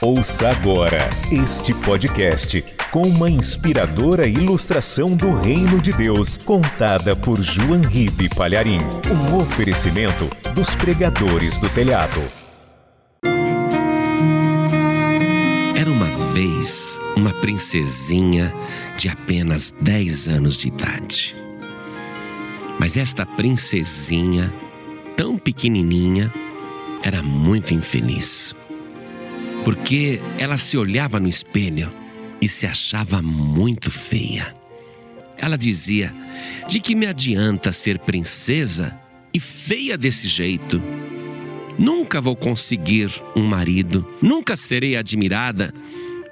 Ouça agora este podcast com uma inspiradora ilustração do Reino de Deus, contada por João Ribe Palharim. Um oferecimento dos pregadores do telhado. Era uma vez uma princesinha de apenas 10 anos de idade. Mas esta princesinha, tão pequenininha, era muito infeliz porque ela se olhava no espelho e se achava muito feia. Ela dizia: De que me adianta ser princesa e feia desse jeito? Nunca vou conseguir um marido, nunca serei admirada.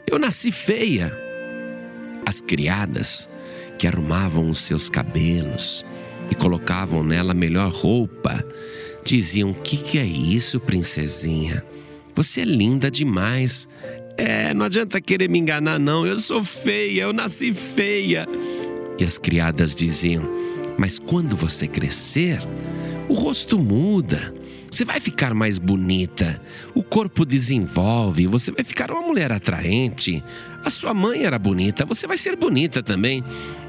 Eu nasci feia. As criadas que arrumavam os seus cabelos e colocavam nela melhor roupa diziam: Que que é isso, princesinha? Você é linda demais. É, não adianta querer me enganar, não. Eu sou feia, eu nasci feia. E as criadas diziam: Mas quando você crescer, o rosto muda. Você vai ficar mais bonita, o corpo desenvolve, você vai ficar uma mulher atraente. A sua mãe era bonita, você vai ser bonita também.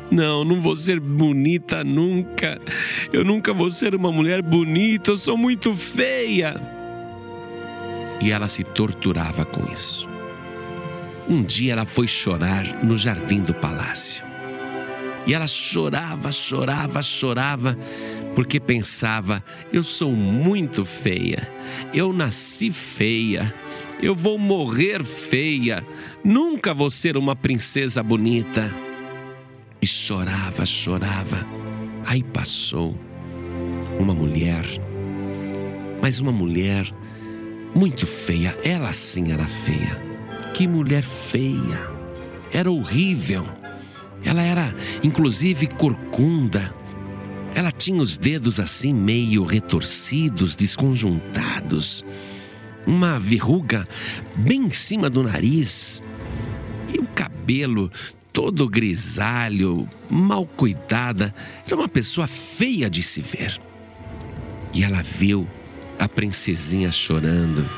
Não, não vou ser bonita nunca. Eu nunca vou ser uma mulher bonita, eu sou muito feia e ela se torturava com isso. Um dia ela foi chorar no jardim do palácio. E ela chorava, chorava, chorava, porque pensava: eu sou muito feia, eu nasci feia, eu vou morrer feia, nunca vou ser uma princesa bonita. E chorava, chorava. Aí passou uma mulher, mas uma mulher muito feia, ela sim era feia. Que mulher feia! Era horrível. Ela era, inclusive, corcunda. Ela tinha os dedos assim meio retorcidos, desconjuntados, uma verruga bem em cima do nariz e o cabelo todo grisalho, mal cuidada. Era uma pessoa feia de se ver. E ela viu a princesinha chorando.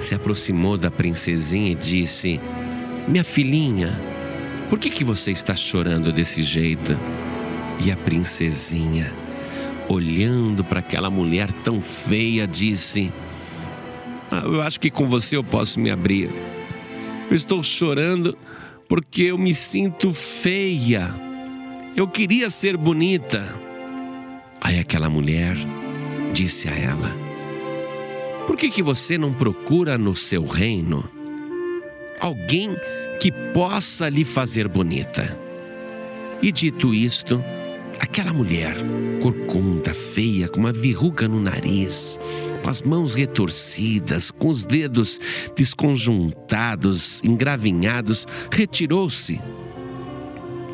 Se aproximou da princesinha e disse: Minha filhinha, por que, que você está chorando desse jeito? E a princesinha, olhando para aquela mulher tão feia, disse: ah, Eu acho que com você eu posso me abrir. Eu estou chorando porque eu me sinto feia. Eu queria ser bonita. Aí aquela mulher disse a ela: Por que, que você não procura no seu reino alguém que possa lhe fazer bonita? E dito isto, aquela mulher, corcunda, feia, com uma verruga no nariz, com as mãos retorcidas, com os dedos desconjuntados, engravinhados, retirou-se.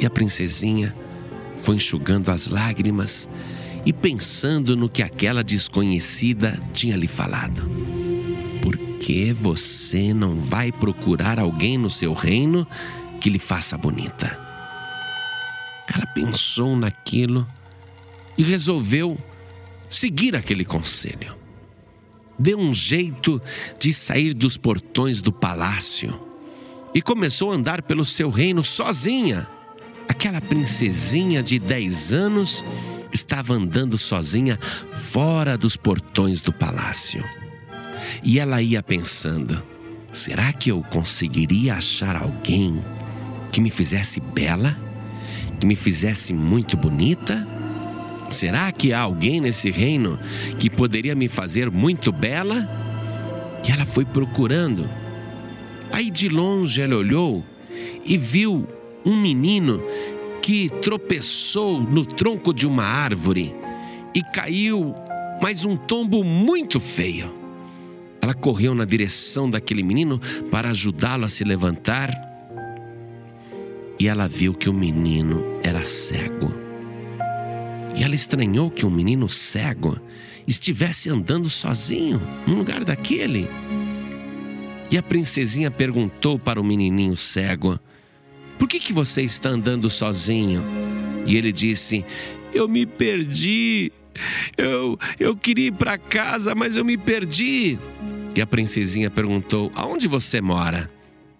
E a princesinha foi enxugando as lágrimas e pensando no que aquela desconhecida tinha lhe falado. Por que você não vai procurar alguém no seu reino que lhe faça bonita? Ela pensou naquilo e resolveu seguir aquele conselho. Deu um jeito de sair dos portões do palácio e começou a andar pelo seu reino sozinha. Aquela princesinha de 10 anos estava andando sozinha fora dos portões do palácio. E ela ia pensando: será que eu conseguiria achar alguém que me fizesse bela? Que me fizesse muito bonita? Será que há alguém nesse reino que poderia me fazer muito bela? E ela foi procurando. Aí de longe ela olhou e viu um menino que tropeçou no tronco de uma árvore e caiu, mas um tombo muito feio. Ela correu na direção daquele menino para ajudá-lo a se levantar e ela viu que o menino era cego. E ela estranhou que um menino cego estivesse andando sozinho num lugar daquele. E a princesinha perguntou para o menininho cego: que, que você está andando sozinho? E ele disse: Eu me perdi. Eu, eu queria ir para casa, mas eu me perdi. E a princesinha perguntou: Aonde você mora?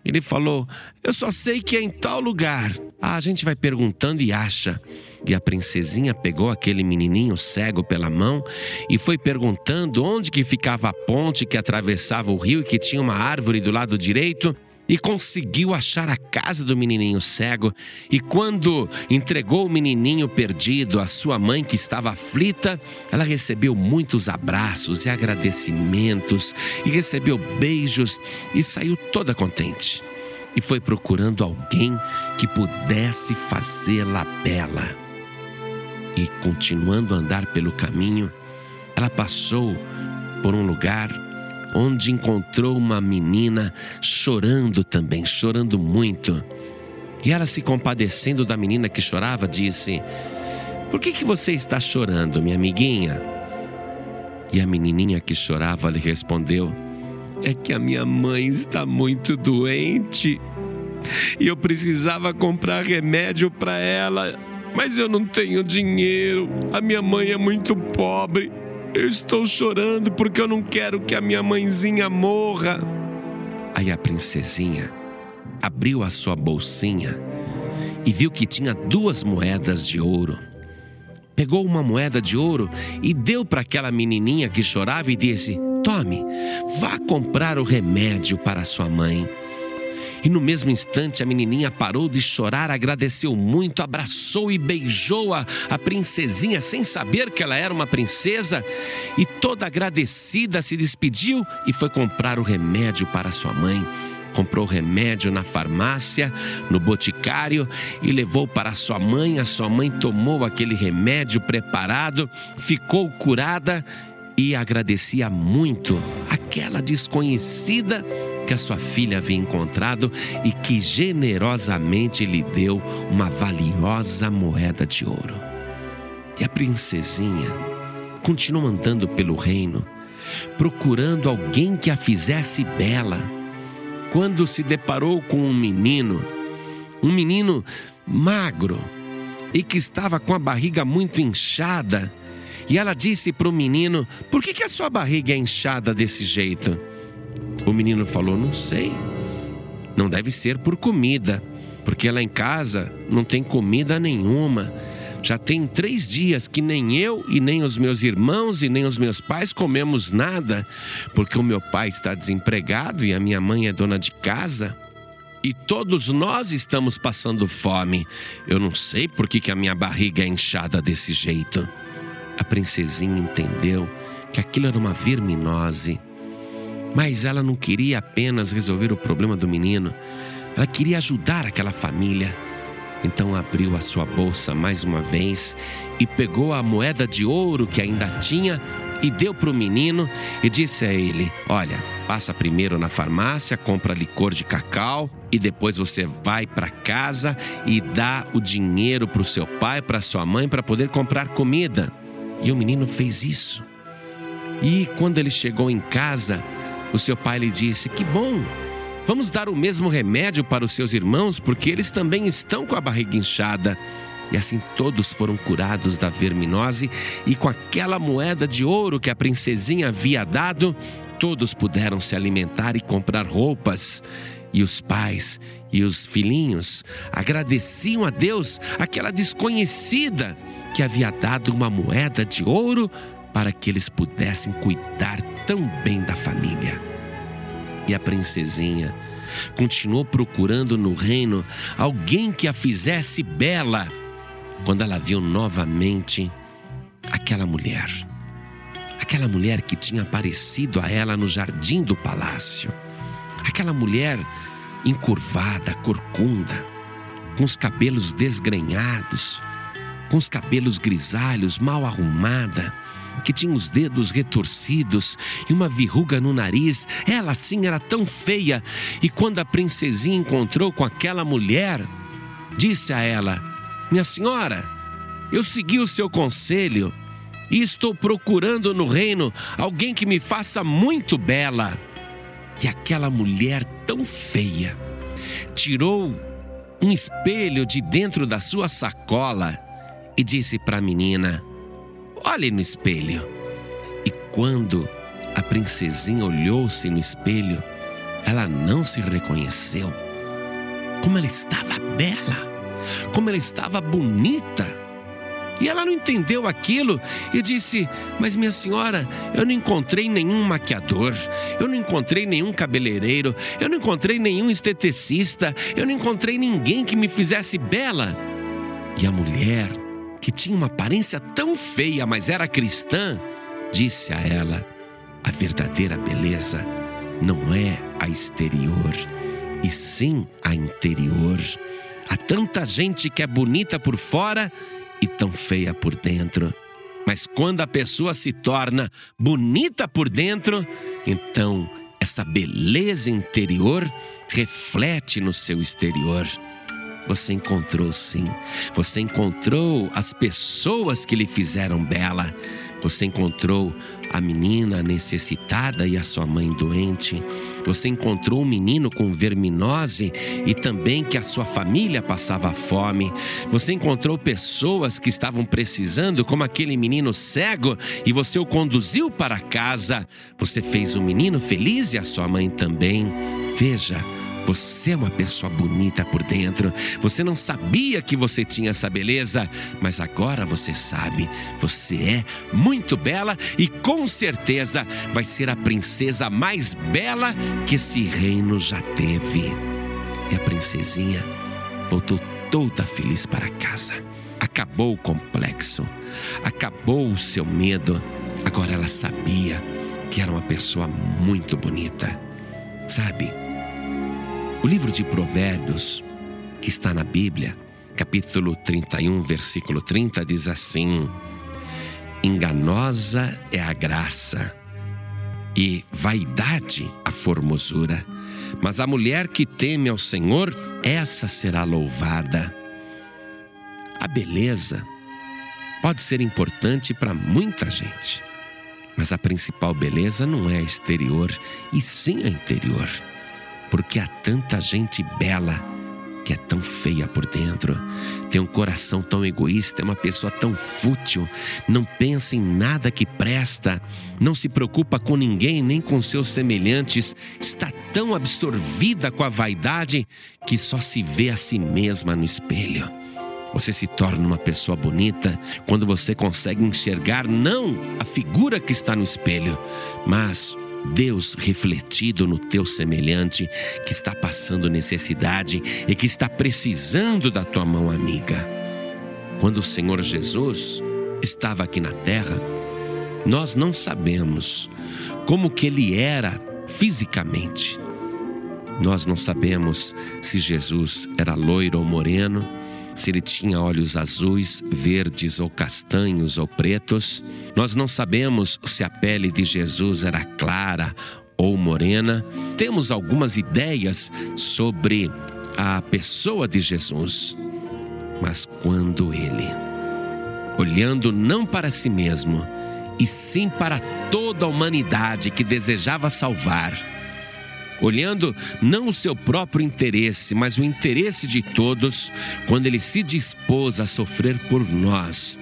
Ele falou: Eu só sei que é em tal lugar. Ah, a gente vai perguntando e acha. E a princesinha pegou aquele menininho cego pela mão e foi perguntando onde que ficava a ponte que atravessava o rio e que tinha uma árvore do lado direito e conseguiu achar a casa do menininho cego. E quando entregou o menininho perdido à sua mãe, que estava aflita, ela recebeu muitos abraços e agradecimentos, e recebeu beijos e saiu toda contente. E foi procurando alguém que pudesse fazê-la bela. E continuando a andar pelo caminho, ela passou por um lugar onde encontrou uma menina chorando também, chorando muito. E ela, se compadecendo da menina que chorava, disse: Por que, que você está chorando, minha amiguinha? E a menininha que chorava lhe respondeu: É que a minha mãe está muito doente e eu precisava comprar remédio para ela, mas eu não tenho dinheiro. A minha mãe é muito pobre eu estou chorando porque eu não quero que a minha mãezinha morra. Aí a princesinha abriu a sua bolsinha e viu que tinha duas moedas de ouro. Pegou uma moeda de ouro e deu para aquela menininha que chorava e disse: Tome, vá comprar o remédio para sua mãe. E no mesmo instante a menininha parou de chorar, agradeceu muito, abraçou e beijou a, a princesinha sem saber que ela era uma princesa. E toda agradecida se despediu e foi comprar o remédio para sua mãe comprou remédio na farmácia, no boticário e levou para sua mãe. A sua mãe tomou aquele remédio preparado, ficou curada e agradecia muito aquela desconhecida que a sua filha havia encontrado e que generosamente lhe deu uma valiosa moeda de ouro. E a princesinha continuou andando pelo reino, procurando alguém que a fizesse bela, quando se deparou com um menino, um menino magro e que estava com a barriga muito inchada. E ela disse para o menino: Por que, que a sua barriga é inchada desse jeito? O menino falou: Não sei. Não deve ser por comida, porque lá em casa não tem comida nenhuma. Já tem três dias que nem eu e nem os meus irmãos e nem os meus pais comemos nada, porque o meu pai está desempregado e a minha mãe é dona de casa. E todos nós estamos passando fome. Eu não sei por que, que a minha barriga é inchada desse jeito. A princesinha entendeu que aquilo era uma verminose mas ela não queria apenas resolver o problema do menino, ela queria ajudar aquela família. Então abriu a sua bolsa mais uma vez e pegou a moeda de ouro que ainda tinha e deu para o menino e disse a ele: Olha, passa primeiro na farmácia, compra licor de cacau e depois você vai para casa e dá o dinheiro para o seu pai, para sua mãe, para poder comprar comida. E o menino fez isso. E quando ele chegou em casa, o seu pai lhe disse: Que bom! Vamos dar o mesmo remédio para os seus irmãos, porque eles também estão com a barriga inchada. E assim todos foram curados da verminose, e com aquela moeda de ouro que a princesinha havia dado, todos puderam se alimentar e comprar roupas. E os pais e os filhinhos agradeciam a Deus, aquela desconhecida que havia dado uma moeda de ouro para que eles pudessem cuidar tão bem da família. E a princesinha continuou procurando no reino alguém que a fizesse bela quando ela viu novamente aquela mulher. Aquela mulher que tinha aparecido a ela no jardim do palácio. Aquela mulher encurvada, corcunda, com os cabelos desgrenhados, com os cabelos grisalhos, mal arrumada, que tinha os dedos retorcidos e uma verruga no nariz. Ela sim era tão feia. E quando a princesinha encontrou com aquela mulher, disse a ela: Minha senhora, eu segui o seu conselho e estou procurando no reino alguém que me faça muito bela. E aquela mulher tão feia tirou um espelho de dentro da sua sacola e disse para a menina: Olhe no espelho. E quando a princesinha olhou-se no espelho, ela não se reconheceu. Como ela estava bela, como ela estava bonita. E ela não entendeu aquilo e disse: Mas minha senhora, eu não encontrei nenhum maquiador, eu não encontrei nenhum cabeleireiro, eu não encontrei nenhum esteticista, eu não encontrei ninguém que me fizesse bela. E a mulher, que tinha uma aparência tão feia, mas era cristã, disse a ela: A verdadeira beleza não é a exterior, e sim a interior. Há tanta gente que é bonita por fora e tão feia por dentro. Mas quando a pessoa se torna bonita por dentro, então essa beleza interior reflete no seu exterior. Você encontrou sim, você encontrou as pessoas que lhe fizeram bela, você encontrou a menina necessitada e a sua mãe doente. Você encontrou um menino com verminose e também que a sua família passava fome. Você encontrou pessoas que estavam precisando, como aquele menino cego, e você o conduziu para casa. Você fez o menino feliz e a sua mãe também. Veja, você é uma pessoa bonita por dentro. Você não sabia que você tinha essa beleza, mas agora você sabe. Você é muito bela e com certeza vai ser a princesa mais bela que esse reino já teve. E a princesinha voltou toda feliz para casa. Acabou o complexo, acabou o seu medo. Agora ela sabia que era uma pessoa muito bonita. Sabe? O livro de Provérbios, que está na Bíblia, capítulo 31, versículo 30, diz assim: Enganosa é a graça e vaidade a formosura, mas a mulher que teme ao Senhor, essa será louvada. A beleza pode ser importante para muita gente, mas a principal beleza não é a exterior, e sim a interior porque há tanta gente bela que é tão feia por dentro, tem um coração tão egoísta, é uma pessoa tão fútil, não pensa em nada que presta, não se preocupa com ninguém nem com seus semelhantes, está tão absorvida com a vaidade que só se vê a si mesma no espelho. Você se torna uma pessoa bonita quando você consegue enxergar não a figura que está no espelho, mas Deus refletido no teu semelhante que está passando necessidade e que está precisando da tua mão amiga. Quando o Senhor Jesus estava aqui na terra, nós não sabemos como que ele era fisicamente. Nós não sabemos se Jesus era loiro ou moreno, se ele tinha olhos azuis, verdes ou castanhos ou pretos. Nós não sabemos se a pele de Jesus era clara ou morena. Temos algumas ideias sobre a pessoa de Jesus. Mas quando ele, olhando não para si mesmo, e sim para toda a humanidade que desejava salvar, olhando não o seu próprio interesse, mas o interesse de todos, quando ele se dispôs a sofrer por nós.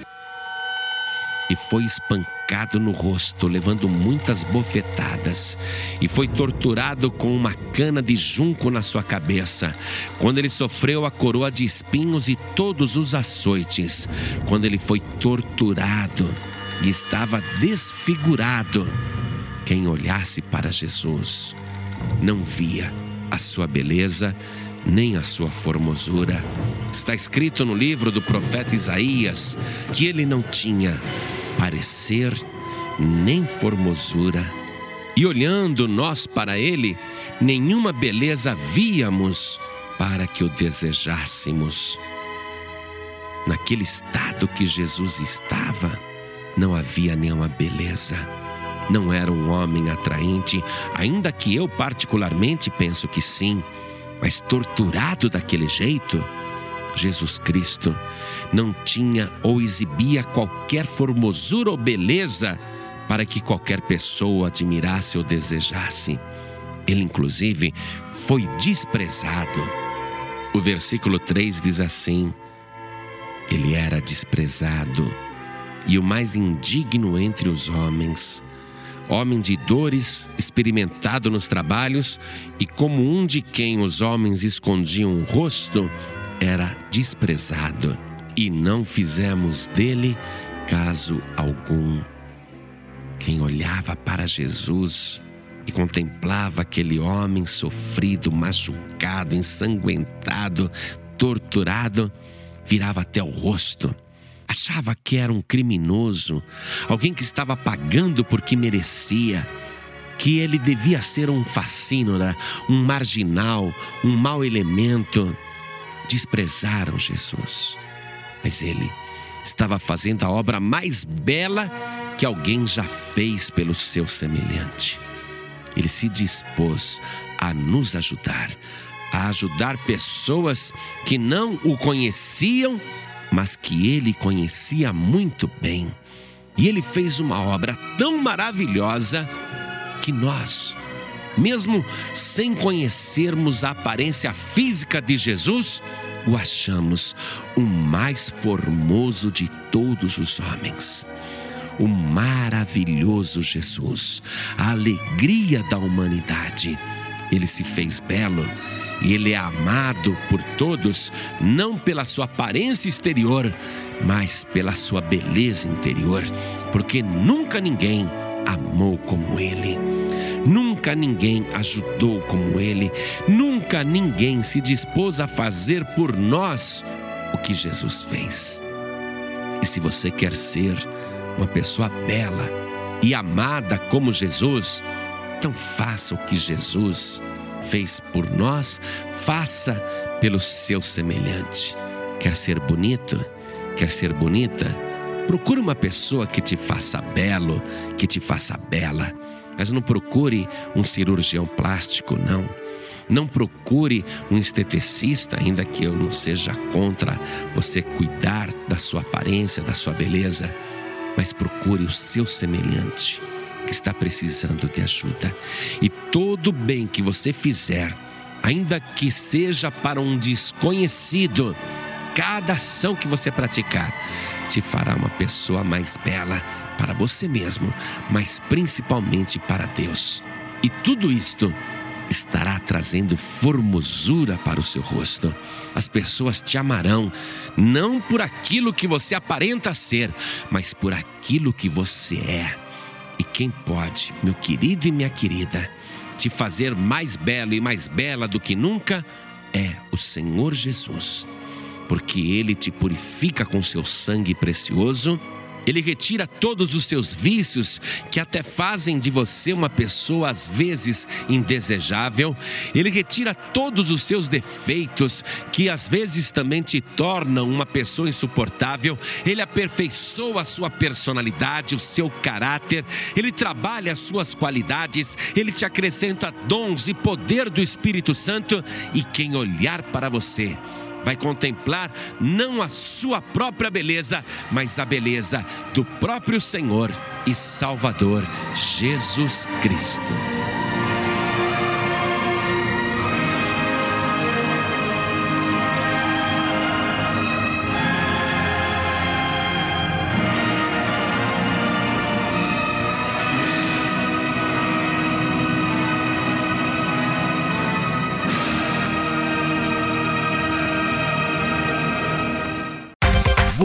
E foi espancado no rosto, levando muitas bofetadas, e foi torturado com uma cana de junco na sua cabeça, quando ele sofreu a coroa de espinhos e todos os açoites, quando ele foi torturado e estava desfigurado. Quem olhasse para Jesus não via a sua beleza nem a sua formosura. Está escrito no livro do profeta Isaías que ele não tinha parecer nem formosura. E olhando nós para ele, nenhuma beleza víamos para que o desejássemos. Naquele estado que Jesus estava, não havia nenhuma beleza não era um homem atraente, ainda que eu particularmente penso que sim, mas torturado daquele jeito, Jesus Cristo não tinha ou exibia qualquer formosura ou beleza para que qualquer pessoa admirasse ou desejasse. Ele, inclusive, foi desprezado. O versículo 3 diz assim: Ele era desprezado e o mais indigno entre os homens homem de dores, experimentado nos trabalhos, e como um de quem os homens escondiam o rosto, era desprezado, e não fizemos dele caso algum. Quem olhava para Jesus e contemplava aquele homem sofrido, machucado, ensanguentado, torturado, virava até o rosto achava que era um criminoso, alguém que estava pagando porque merecia, que ele devia ser um fascínora, um marginal, um mau elemento. Desprezaram Jesus, mas ele estava fazendo a obra mais bela que alguém já fez pelo seu semelhante. Ele se dispôs a nos ajudar, a ajudar pessoas que não o conheciam mas que ele conhecia muito bem. E ele fez uma obra tão maravilhosa que nós, mesmo sem conhecermos a aparência física de Jesus, o achamos o mais formoso de todos os homens. O maravilhoso Jesus, a alegria da humanidade. Ele se fez belo e ele é amado por todos, não pela sua aparência exterior, mas pela sua beleza interior, porque nunca ninguém amou como ele. Nunca ninguém ajudou como ele, nunca ninguém se dispôs a fazer por nós o que Jesus fez. E se você quer ser uma pessoa bela e amada como Jesus, então faça o que Jesus fez por nós, faça pelo seu semelhante. Quer ser bonito? Quer ser bonita? Procure uma pessoa que te faça belo, que te faça bela. Mas não procure um cirurgião plástico, não. Não procure um esteticista, ainda que eu não seja contra você cuidar da sua aparência, da sua beleza. Mas procure o seu semelhante que está precisando de ajuda. E todo bem que você fizer, ainda que seja para um desconhecido, cada ação que você praticar te fará uma pessoa mais bela para você mesmo, mas principalmente para Deus. E tudo isto estará trazendo formosura para o seu rosto. As pessoas te amarão, não por aquilo que você aparenta ser, mas por aquilo que você é. E quem pode, meu querido e minha querida, te fazer mais belo e mais bela do que nunca é o Senhor Jesus, porque Ele te purifica com seu sangue precioso ele retira todos os seus vícios que até fazem de você uma pessoa às vezes indesejável. Ele retira todos os seus defeitos que às vezes também te tornam uma pessoa insuportável. Ele aperfeiçoa a sua personalidade, o seu caráter. Ele trabalha as suas qualidades. Ele te acrescenta dons e poder do Espírito Santo. E quem olhar para você vai contemplar não a sua própria beleza, mas a beleza do próprio Senhor e Salvador Jesus Cristo.